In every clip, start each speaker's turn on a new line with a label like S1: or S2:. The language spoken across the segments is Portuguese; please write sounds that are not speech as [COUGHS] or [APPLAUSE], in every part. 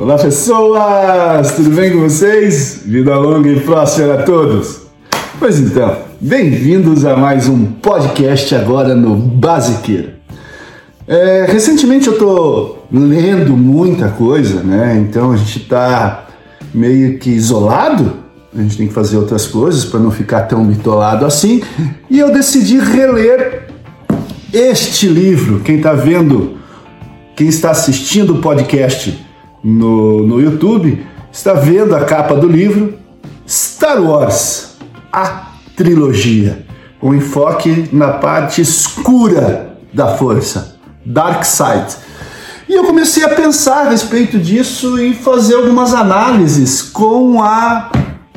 S1: Olá pessoas, tudo bem com vocês? Vida longa e próspera a todos. Pois então, bem-vindos a mais um podcast agora no Basiqueira. É, recentemente eu tô lendo muita coisa, né? Então a gente tá meio que isolado. A gente tem que fazer outras coisas para não ficar tão bitolado assim. E eu decidi reler este livro. Quem tá vendo, quem está assistindo o podcast no, no YouTube, está vendo a capa do livro Star Wars, a trilogia, com enfoque na parte escura da força, Dark Side. E eu comecei a pensar a respeito disso e fazer algumas análises com a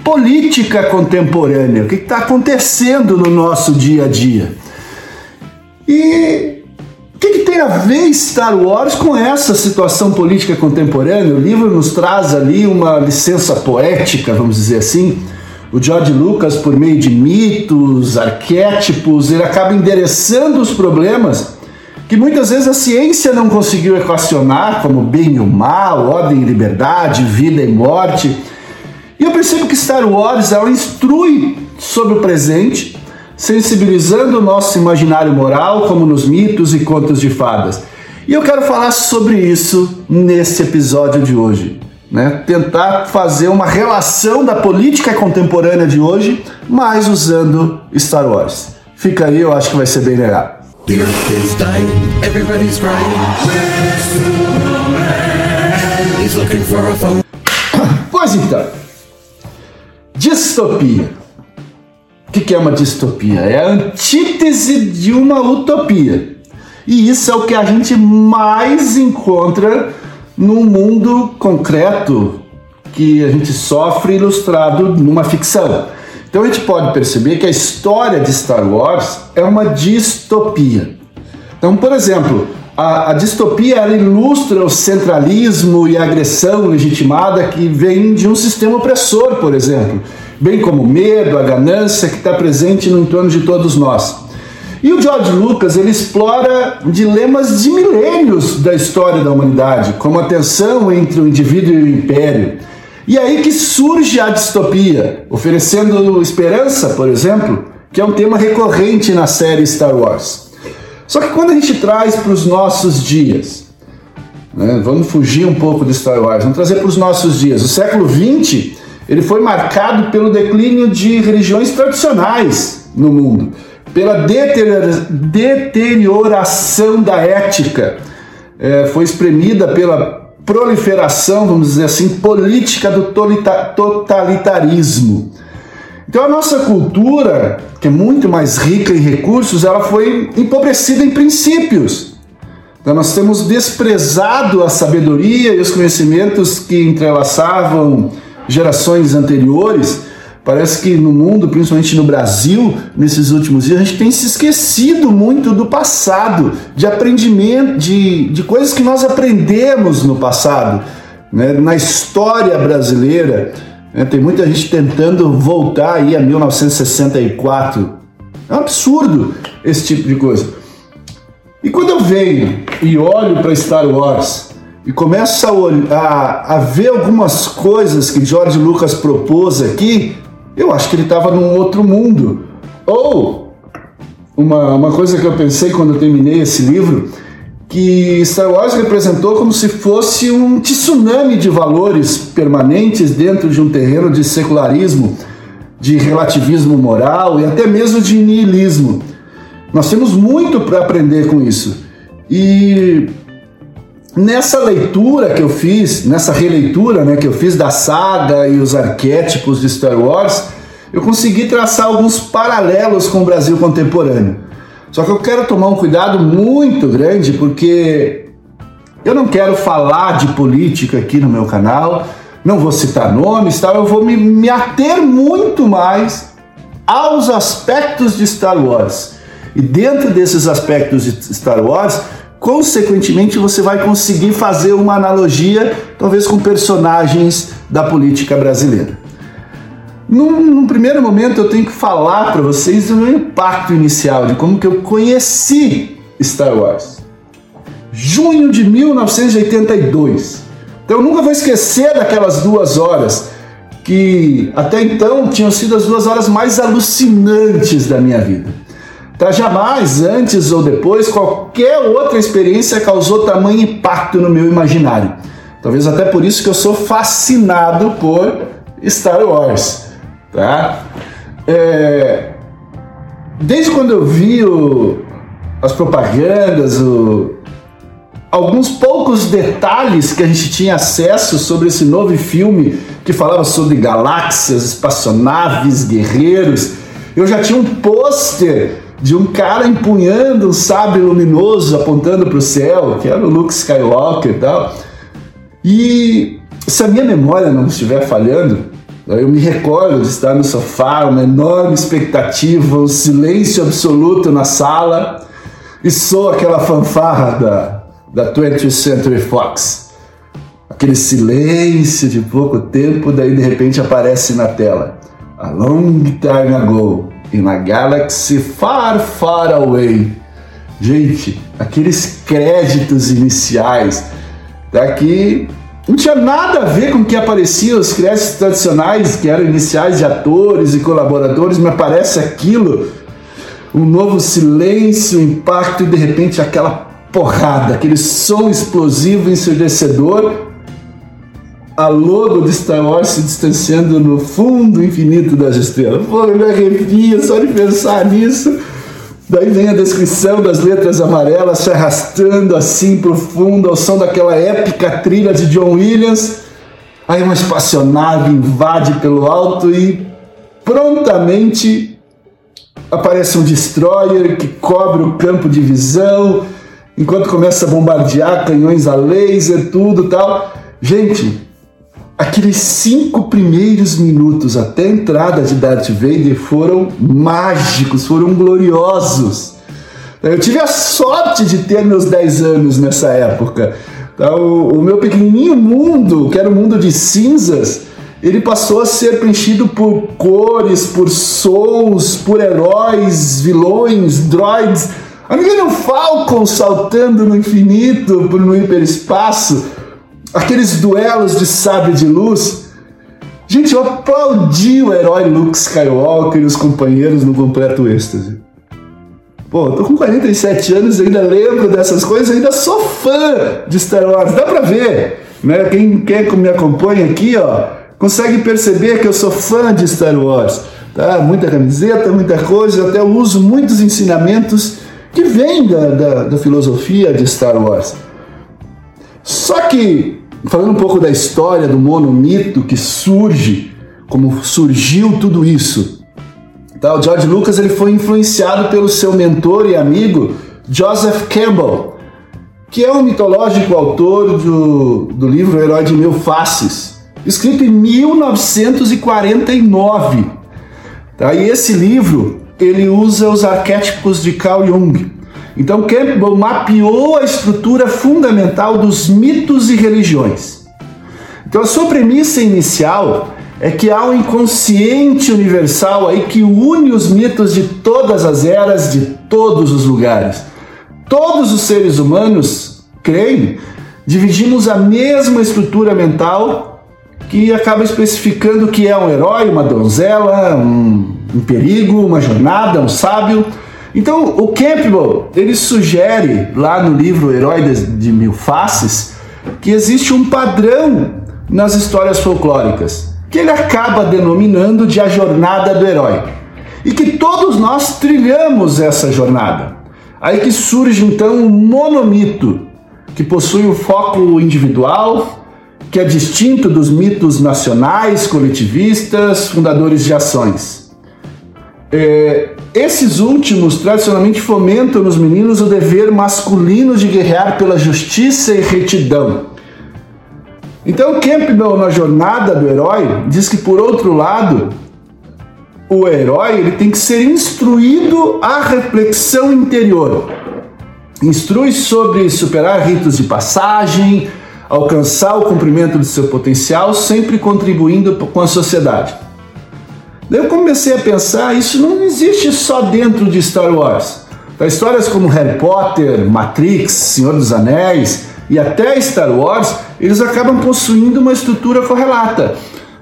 S1: política contemporânea, o que está acontecendo no nosso dia a dia. E que, que tem a ver Star Wars com essa situação política contemporânea? O livro nos traz ali uma licença poética, vamos dizer assim. O George Lucas, por meio de mitos, arquétipos, ele acaba endereçando os problemas que muitas vezes a ciência não conseguiu equacionar, como bem e o mal, ordem e liberdade, vida e morte. E eu percebo que Star Wars ela instrui sobre o presente sensibilizando o nosso imaginário moral, como nos mitos e contos de fadas. E eu quero falar sobre isso nesse episódio de hoje. Né? Tentar fazer uma relação da política contemporânea de hoje, mas usando Star Wars. Fica aí, eu acho que vai ser bem legal. [COUGHS] Pois então, distopia. O que é uma distopia? É a antítese de uma utopia. E isso é o que a gente mais encontra no mundo concreto que a gente sofre ilustrado numa ficção. Então a gente pode perceber que a história de Star Wars é uma distopia. Então, por exemplo, a, a distopia ilustra o centralismo e a agressão legitimada que vem de um sistema opressor, por exemplo bem como o medo, a ganância que está presente no entorno de todos nós. E o George Lucas ele explora dilemas de milênios da história da humanidade, como a tensão entre o indivíduo e o império. E aí que surge a distopia, oferecendo esperança, por exemplo, que é um tema recorrente na série Star Wars. Só que quando a gente traz para os nossos dias, né, vamos fugir um pouco de Star Wars, vamos trazer para os nossos dias. O século XX ele foi marcado pelo declínio de religiões tradicionais no mundo, pela deterioração da ética, é, foi espremida pela proliferação, vamos dizer assim, política do totalitarismo. Então a nossa cultura, que é muito mais rica em recursos, ela foi empobrecida em princípios. Então nós temos desprezado a sabedoria e os conhecimentos que entrelaçavam gerações anteriores, parece que no mundo, principalmente no Brasil, nesses últimos dias, a gente tem se esquecido muito do passado, de aprendimento, de, de coisas que nós aprendemos no passado, né? na história brasileira. Né? Tem muita gente tentando voltar aí a 1964. É um absurdo esse tipo de coisa. E quando eu venho e olho para Star Wars, e começa a, a ver algumas coisas que George Lucas propôs aqui, eu acho que ele estava num outro mundo. Ou uma, uma coisa que eu pensei quando eu terminei esse livro, que Star Wars representou como se fosse um tsunami de valores permanentes dentro de um terreno de secularismo, de relativismo moral e até mesmo de niilismo. Nós temos muito para aprender com isso. E Nessa leitura que eu fiz, nessa releitura né, que eu fiz da saga e os arquétipos de Star Wars, eu consegui traçar alguns paralelos com o Brasil contemporâneo. Só que eu quero tomar um cuidado muito grande porque eu não quero falar de política aqui no meu canal, não vou citar nomes, tal, eu vou me, me ater muito mais aos aspectos de Star Wars. E dentro desses aspectos de Star Wars, consequentemente você vai conseguir fazer uma analogia, talvez com personagens da política brasileira. Num, num primeiro momento eu tenho que falar para vocês do meu impacto inicial, de como que eu conheci Star Wars. Junho de 1982, Então eu nunca vou esquecer daquelas duas horas que até então tinham sido as duas horas mais alucinantes da minha vida. Tá, jamais, antes ou depois, qualquer outra experiência causou tamanho impacto no meu imaginário. Talvez até por isso que eu sou fascinado por Star Wars. Tá? É... Desde quando eu vi o... as propagandas, o alguns poucos detalhes que a gente tinha acesso sobre esse novo filme que falava sobre galáxias, espaçonaves, guerreiros. Eu já tinha um pôster de um cara empunhando um sabre luminoso apontando para o céu, que era o Luke Skywalker e tal. E se a minha memória não estiver falhando, eu me recordo de estar no sofá, uma enorme expectativa, um silêncio absoluto na sala, e sou aquela fanfarra da da 20th Century Fox. Aquele silêncio de pouco tempo, daí de repente aparece na tela. A long time ago, in a galaxy far, far away. Gente, aqueles créditos iniciais daqui não tinha nada a ver com o que aparecia os créditos tradicionais, que eram iniciais de atores e colaboradores, me aparece aquilo, um novo silêncio, impacto e de repente aquela porrada, aquele som explosivo ensurdecedor, a logo de Star Wars se distanciando no fundo infinito das estrelas. Pô, me arrepia só de pensar nisso. Daí vem a descrição das letras amarelas se arrastando assim profundo ao som daquela épica trilha de John Williams. Aí uma espaçonave invade pelo alto e prontamente aparece um destroyer que cobre o campo de visão enquanto começa a bombardear canhões a laser, tudo tal. Gente, aqueles cinco primeiros minutos até a entrada de Darth Vader foram mágicos, foram gloriosos. Eu tive a sorte de ter meus 10 anos nessa época. Tá, o, o meu pequenininho mundo, que era um mundo de cinzas, ele passou a ser preenchido por cores, por sons, por heróis, vilões, droids a Millennium Falcon saltando no infinito, no hiperespaço, aqueles duelos de sabre de luz. Gente, eu aplaudi o herói Luke Skywalker e os companheiros no completo êxtase. Pô, eu tô com 47 anos e ainda lembro dessas coisas, ainda sou fã de Star Wars, dá pra ver, né? Quem quer que me acompanha aqui, ó, consegue perceber que eu sou fã de Star Wars, tá? Muita camiseta, muita coisa, até uso muitos ensinamentos que vem da, da, da filosofia de Star Wars. Só que, falando um pouco da história do monomito que surge, como surgiu tudo isso, tá? o George Lucas ele foi influenciado pelo seu mentor e amigo Joseph Campbell, que é um mitológico autor do, do livro Herói de Mil Faces, escrito em 1949. Tá? E esse livro ele usa os arquétipos de Carl Jung. Então Campbell mapeou a estrutura fundamental dos mitos e religiões. Então a sua premissa inicial é que há um inconsciente universal aí que une os mitos de todas as eras, de todos os lugares. Todos os seres humanos creem, dividimos a mesma estrutura mental que acaba especificando que é um herói, uma donzela, um um perigo, uma jornada, um sábio. Então, o Campbell, ele sugere lá no livro Herói de Mil Faces que existe um padrão nas histórias folclóricas, que ele acaba denominando de a jornada do herói. E que todos nós trilhamos essa jornada. Aí que surge então um monomito, que possui o foco individual, que é distinto dos mitos nacionais, coletivistas, fundadores de ações. É, esses últimos tradicionalmente fomentam nos meninos o dever masculino de guerrear pela justiça e retidão. Então Campbell na jornada do herói diz que por outro lado o herói ele tem que ser instruído à reflexão interior. Instrui sobre superar ritos de passagem, alcançar o cumprimento de seu potencial, sempre contribuindo com a sociedade. Daí eu comecei a pensar, isso não existe só dentro de Star Wars. Tá, histórias como Harry Potter, Matrix, Senhor dos Anéis, e até Star Wars, eles acabam possuindo uma estrutura correlata.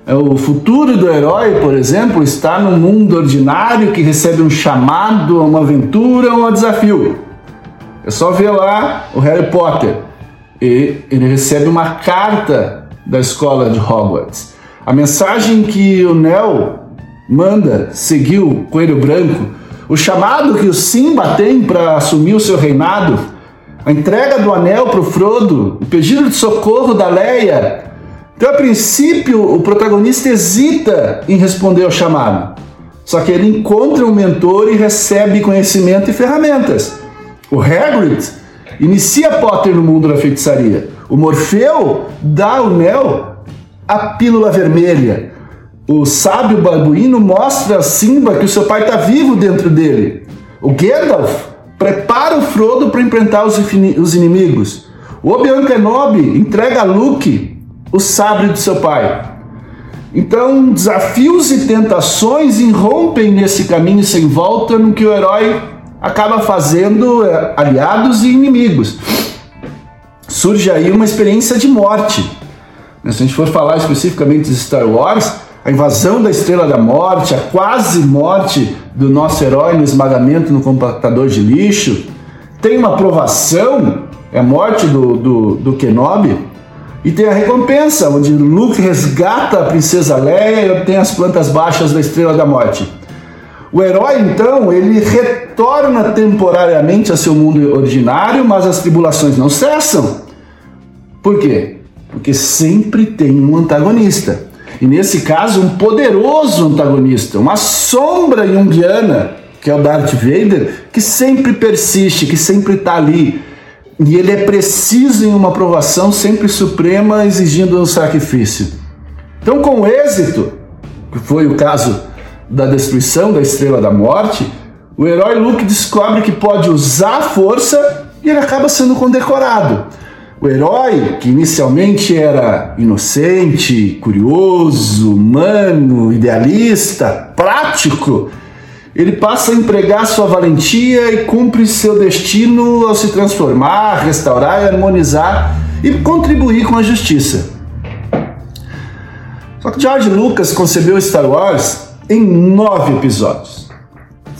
S1: É, o futuro do herói, por exemplo, está no mundo ordinário que recebe um chamado, uma aventura, um desafio. É só ver lá o Harry Potter. E ele recebe uma carta da escola de Hogwarts. A mensagem que o Neo manda seguir o Coelho Branco, o chamado que o Simba tem para assumir o seu reinado, a entrega do anel para o Frodo, o pedido de socorro da Leia. Então, a princípio, o protagonista hesita em responder ao chamado. Só que ele encontra um mentor e recebe conhecimento e ferramentas. O Hagrid inicia Potter no mundo da feitiçaria. O Morfeu dá ao Neo a pílula vermelha. O sábio babuíno mostra a Simba que o seu pai está vivo dentro dele. O Gandalf prepara o Frodo para enfrentar os, os inimigos. O Obi-Wan Kenobi entrega a Luke o sabre de seu pai. Então, desafios e tentações irrompem nesse caminho sem volta no que o herói acaba fazendo é, aliados e inimigos. Surge aí uma experiência de morte. Se a gente for falar especificamente de Star Wars, a invasão da Estrela da Morte, a quase morte do nosso herói no esmagamento no compactador de lixo, tem uma aprovação, é a morte do, do, do Kenobi, e tem a recompensa, onde Luke resgata a princesa Leia e obtém as plantas baixas da Estrela da Morte. O herói, então, ele retorna temporariamente a seu mundo originário, mas as tribulações não cessam. Por quê? Porque sempre tem um antagonista. E nesse caso, um poderoso antagonista, uma sombra junguiana, que é o Darth Vader, que sempre persiste, que sempre está ali. E ele é preciso em uma aprovação sempre suprema, exigindo um sacrifício. Então, com êxito, que foi o caso da destruição da Estrela da Morte, o herói Luke descobre que pode usar a força e ele acaba sendo condecorado. O herói, que inicialmente era inocente, curioso, humano, idealista, prático, ele passa a empregar sua valentia e cumpre seu destino ao se transformar, restaurar e harmonizar e contribuir com a justiça. Só que George Lucas concebeu Star Wars em nove episódios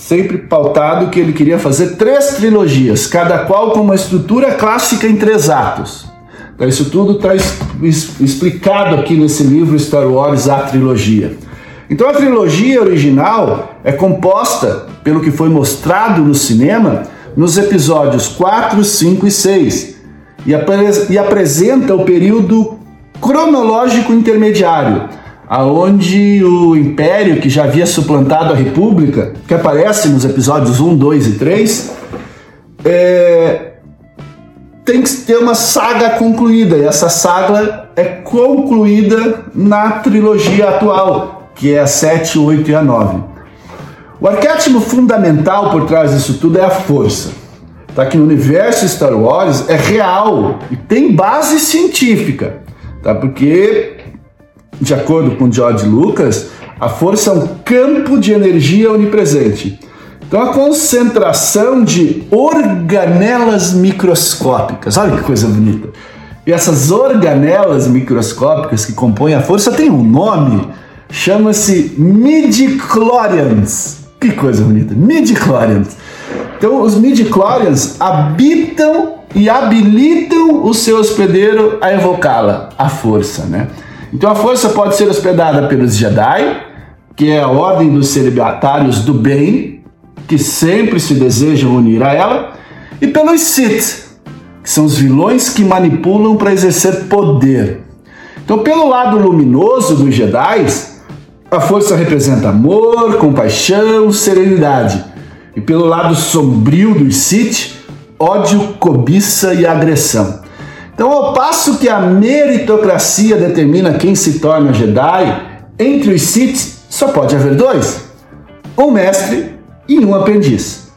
S1: sempre pautado que ele queria fazer três trilogias, cada qual com uma estrutura clássica em três atos. Então, isso tudo está explicado aqui nesse livro Star Wars, a trilogia. Então, a trilogia original é composta, pelo que foi mostrado no cinema, nos episódios 4, 5 e 6, e, e apresenta o período cronológico intermediário, aonde o Império, que já havia suplantado a República, que aparece nos episódios 1, 2 e 3, é, tem que ter uma saga concluída, e essa saga é concluída na trilogia atual, que é a 7, 8 e a 9. O arquétipo fundamental por trás disso tudo é a força. Tá? Que no universo Star Wars é real e tem base científica. Tá? Porque de acordo com George Lucas, a força é um campo de energia onipresente. Então, a concentração de organelas microscópicas, olha que coisa bonita. E essas organelas microscópicas que compõem a força têm um nome, chama-se midichlorians. Que coisa bonita, midichlorians. Então, os midichlorians habitam e habilitam o seu hospedeiro a evocá-la, a força, né? Então a força pode ser hospedada pelos Jedi, que é a ordem dos celibatários do bem, que sempre se desejam unir a ela, e pelos Sith, que são os vilões que manipulam para exercer poder. Então, pelo lado luminoso dos Jedi, a força representa amor, compaixão, serenidade. E pelo lado sombrio dos Sith, ódio, cobiça e agressão. Então, ao passo que a meritocracia determina quem se torna Jedi, entre os Sith só pode haver dois: um mestre e um aprendiz.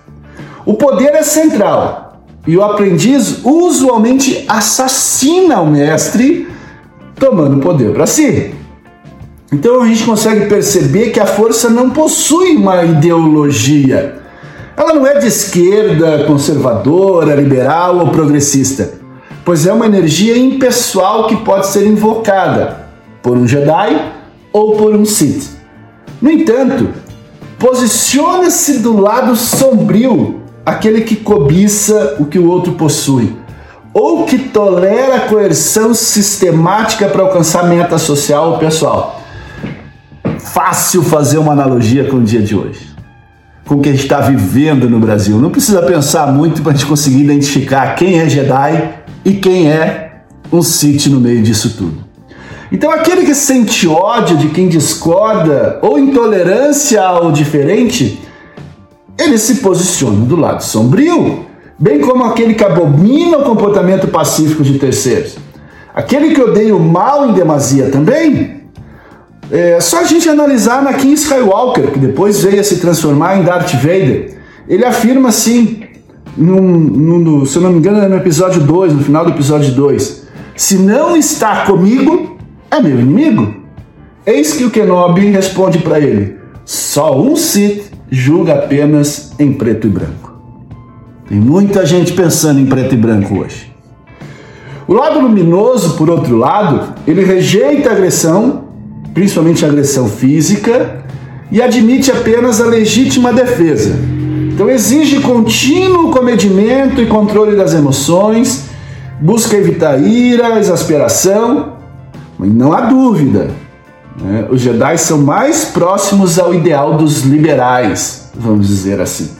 S1: O poder é central e o aprendiz usualmente assassina o mestre, tomando o poder para si. Então a gente consegue perceber que a força não possui uma ideologia. Ela não é de esquerda, conservadora, liberal ou progressista pois é uma energia impessoal que pode ser invocada por um Jedi ou por um Sith. No entanto, posiciona-se do lado sombrio, aquele que cobiça o que o outro possui, ou que tolera coerção sistemática para alcançar meta social ou pessoal. Fácil fazer uma analogia com o dia de hoje, com o que a gente está vivendo no Brasil. Não precisa pensar muito para a gente conseguir identificar quem é Jedi e quem é um Sith no meio disso tudo. Então, aquele que sente ódio de quem discorda ou intolerância ao diferente, ele se posiciona do lado sombrio, bem como aquele que abomina o comportamento pacífico de terceiros. Aquele que odeia o mal em demasia também. É só a gente analisar Anakin Skywalker, que depois veio a se transformar em Darth Vader. Ele afirma assim, num, num, se eu não me engano, é no episódio 2, no final do episódio 2: Se não está comigo, é meu inimigo? Eis que o Kenobi responde para ele: só um Sith julga apenas em preto e branco. Tem muita gente pensando em preto e branco hoje. O lado luminoso, por outro lado, ele rejeita a agressão, principalmente a agressão física, e admite apenas a legítima defesa. Então exige contínuo comedimento e controle das emoções, busca evitar ira, exasperação não há dúvida, né? os Jedi são mais próximos ao ideal dos liberais, vamos dizer assim.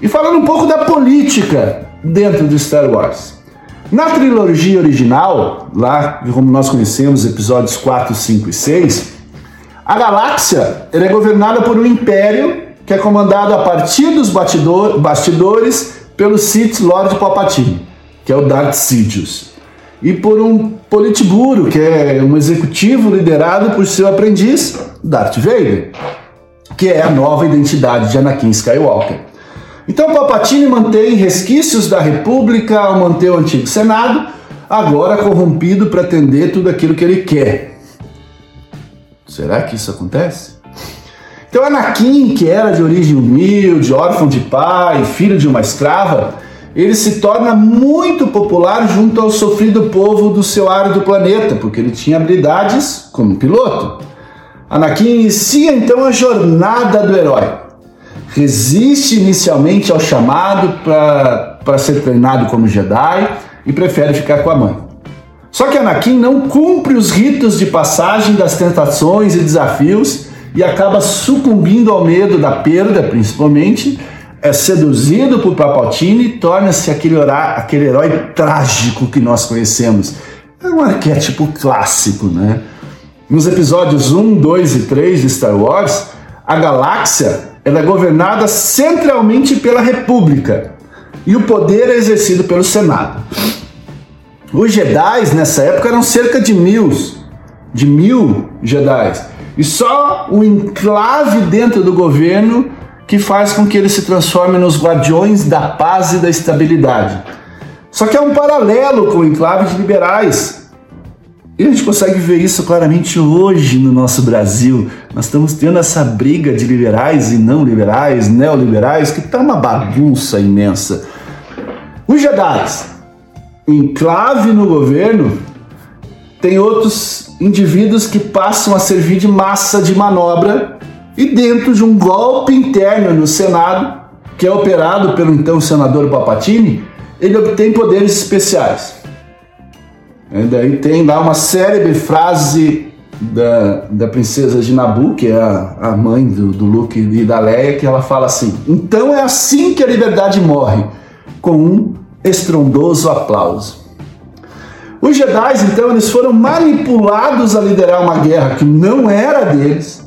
S1: E falando um pouco da política dentro de Star Wars. Na trilogia original, lá como nós conhecemos, episódios 4, 5 e 6, a galáxia é governada por um império que é comandado a partir dos bastidores pelo Sith Lord Palpatine, que é o Darth Sidious e por um Politburo, que é um executivo liderado por seu aprendiz, Darth Vader, que é a nova identidade de Anakin Skywalker. Então Palpatine mantém resquícios da República ao manter o antigo Senado, agora corrompido para atender tudo aquilo que ele quer. Será que isso acontece? Então Anakin, que era de origem humilde, órfão de pai, filho de uma escrava, ele se torna muito popular junto ao sofrido povo do seu árido planeta, porque ele tinha habilidades como piloto. Anakin inicia então a jornada do herói. Resiste inicialmente ao chamado para ser treinado como Jedi e prefere ficar com a mãe. Só que Anakin não cumpre os ritos de passagem das tentações e desafios e acaba sucumbindo ao medo da perda, principalmente, é seduzido por Palpatine e torna-se aquele, aquele herói trágico que nós conhecemos. É um arquétipo clássico, né? Nos episódios 1, 2 e 3 de Star Wars, a galáxia é governada centralmente pela República e o poder é exercido pelo Senado. Os Jedi nessa época eram cerca de mil, de mil Jedi, e só o enclave dentro do governo que faz com que ele se transforme nos guardiões da paz e da estabilidade. Só que é um paralelo com o enclave de liberais. E a gente consegue ver isso claramente hoje no nosso Brasil. Nós estamos tendo essa briga de liberais e não liberais, neoliberais, que está uma bagunça imensa. Os Jedi, enclave no governo, tem outros indivíduos que passam a servir de massa de manobra e dentro de um golpe interno no Senado, que é operado pelo então senador Papatini, ele obtém poderes especiais. E daí tem lá uma célebre frase da, da princesa de Nabu, que é a, a mãe do, do Luke e da Leia, que ela fala assim: Então é assim que a liberdade morre, com um estrondoso aplauso. Os Jedi, então, eles foram manipulados a liderar uma guerra que não era deles,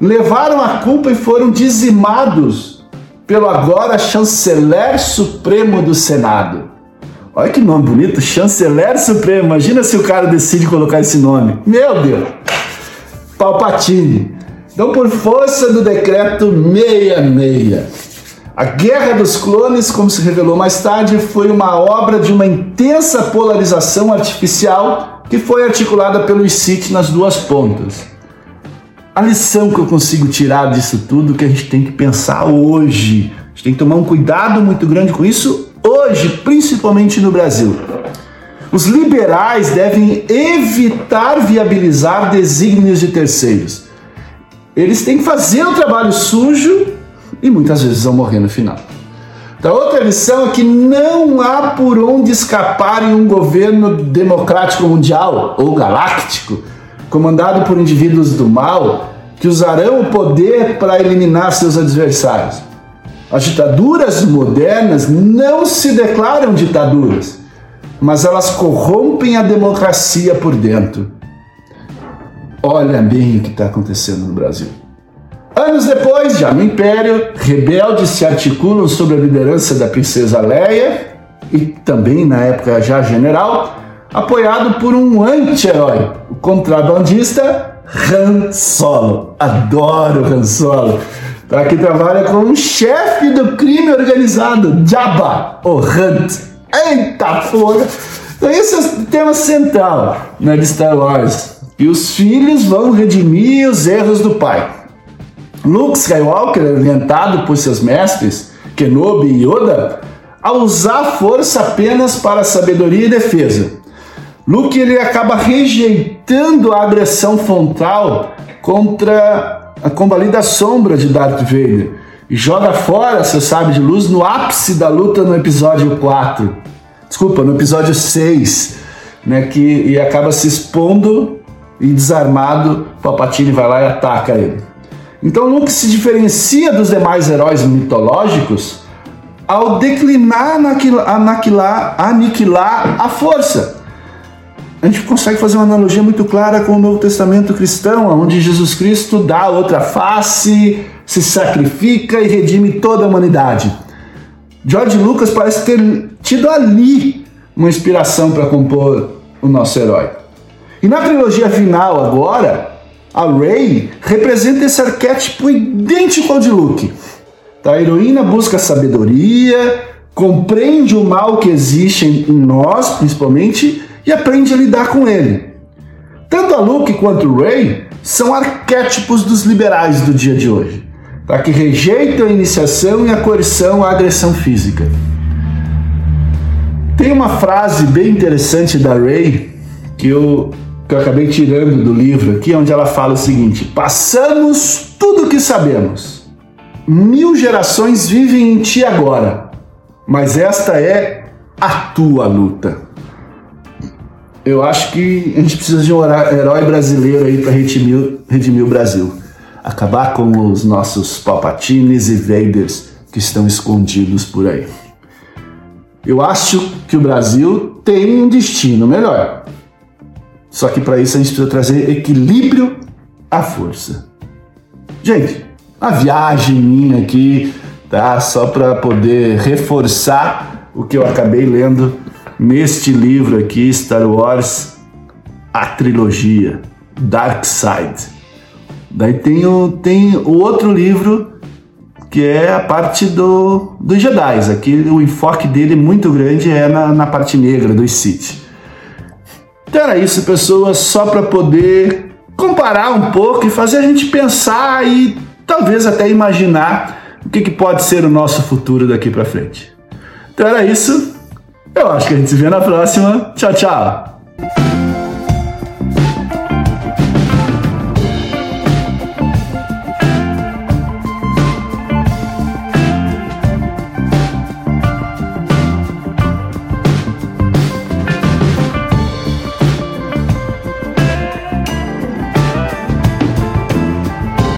S1: levaram a culpa e foram dizimados pelo agora chanceler supremo do Senado. Olha que nome bonito, chanceler supremo. Imagina se o cara decide colocar esse nome. Meu Deus! Palpatine. Então, por força do decreto 66, a Guerra dos Clones, como se revelou mais tarde, foi uma obra de uma intensa polarização artificial que foi articulada pelos Sith nas duas pontas a lição que eu consigo tirar disso tudo que a gente tem que pensar hoje. A gente tem que tomar um cuidado muito grande com isso hoje, principalmente no Brasil. Os liberais devem evitar viabilizar desígnios de terceiros. Eles têm que fazer o trabalho sujo e muitas vezes vão morrer no final. A outra lição é que não há por onde escapar em um governo democrático mundial ou galáctico, comandado por indivíduos do mal, que usarão o poder para eliminar seus adversários. As ditaduras modernas não se declaram ditaduras, mas elas corrompem a democracia por dentro. Olha bem o que está acontecendo no Brasil. Anos depois, já no Império, rebeldes se articulam sob a liderança da princesa Leia e também na época já general, apoiado por um anti-herói, o contrabandista Han Solo. Adoro Han Solo. Tá, que trabalha como chefe do crime organizado, Jabba, o Hunt. Eita porra! Então esse é o tema central né, de Star Wars. E os filhos vão redimir os erros do pai. Luke Skywalker orientado por seus mestres, Kenobi e Yoda, a usar força apenas para sabedoria e defesa. Luke ele acaba rejeitando a agressão frontal contra a combalida sombra de Darth Vader e joga fora seu sábio de luz no ápice da luta no episódio 4. Desculpa, no episódio 6, né, que e acaba se expondo e desarmado, Palpatine vai lá e ataca ele. Então Luke se diferencia dos demais heróis mitológicos ao declinar, aniquilar, aniquilar a força. A gente consegue fazer uma analogia muito clara com o Novo Testamento cristão, onde Jesus Cristo dá outra face, se sacrifica e redime toda a humanidade. George Lucas parece ter tido ali uma inspiração para compor o nosso herói. E na trilogia final agora, a Rey representa esse arquétipo idêntico ao de Luke. Tá? A heroína busca sabedoria, compreende o mal que existe em nós, principalmente, e aprende a lidar com ele. Tanto a Luke quanto o Rey são arquétipos dos liberais do dia de hoje, tá? que rejeitam a iniciação e a coerção à agressão física. Tem uma frase bem interessante da Rey que eu que eu acabei tirando do livro aqui, onde ela fala o seguinte: passamos tudo o que sabemos. Mil gerações vivem em ti agora, mas esta é a tua luta. Eu acho que a gente precisa de um herói brasileiro aí para redimir, redimir o Brasil. Acabar com os nossos Palpatines e Vaders que estão escondidos por aí. Eu acho que o Brasil tem um destino melhor. Só que para isso a gente precisa trazer equilíbrio à força. Gente, a viagem minha aqui, tá? Só para poder reforçar o que eu acabei lendo neste livro aqui, Star Wars, a trilogia, Dark Side. Daí tem o, tem o outro livro que é a parte do, dos Jedi. Aqui o enfoque dele muito grande é na, na parte negra dos Sith. Então era isso, pessoas, só para poder comparar um pouco e fazer a gente pensar e talvez até imaginar o que, que pode ser o nosso futuro daqui para frente. Então era isso. Eu acho que a gente se vê na próxima. Tchau, tchau.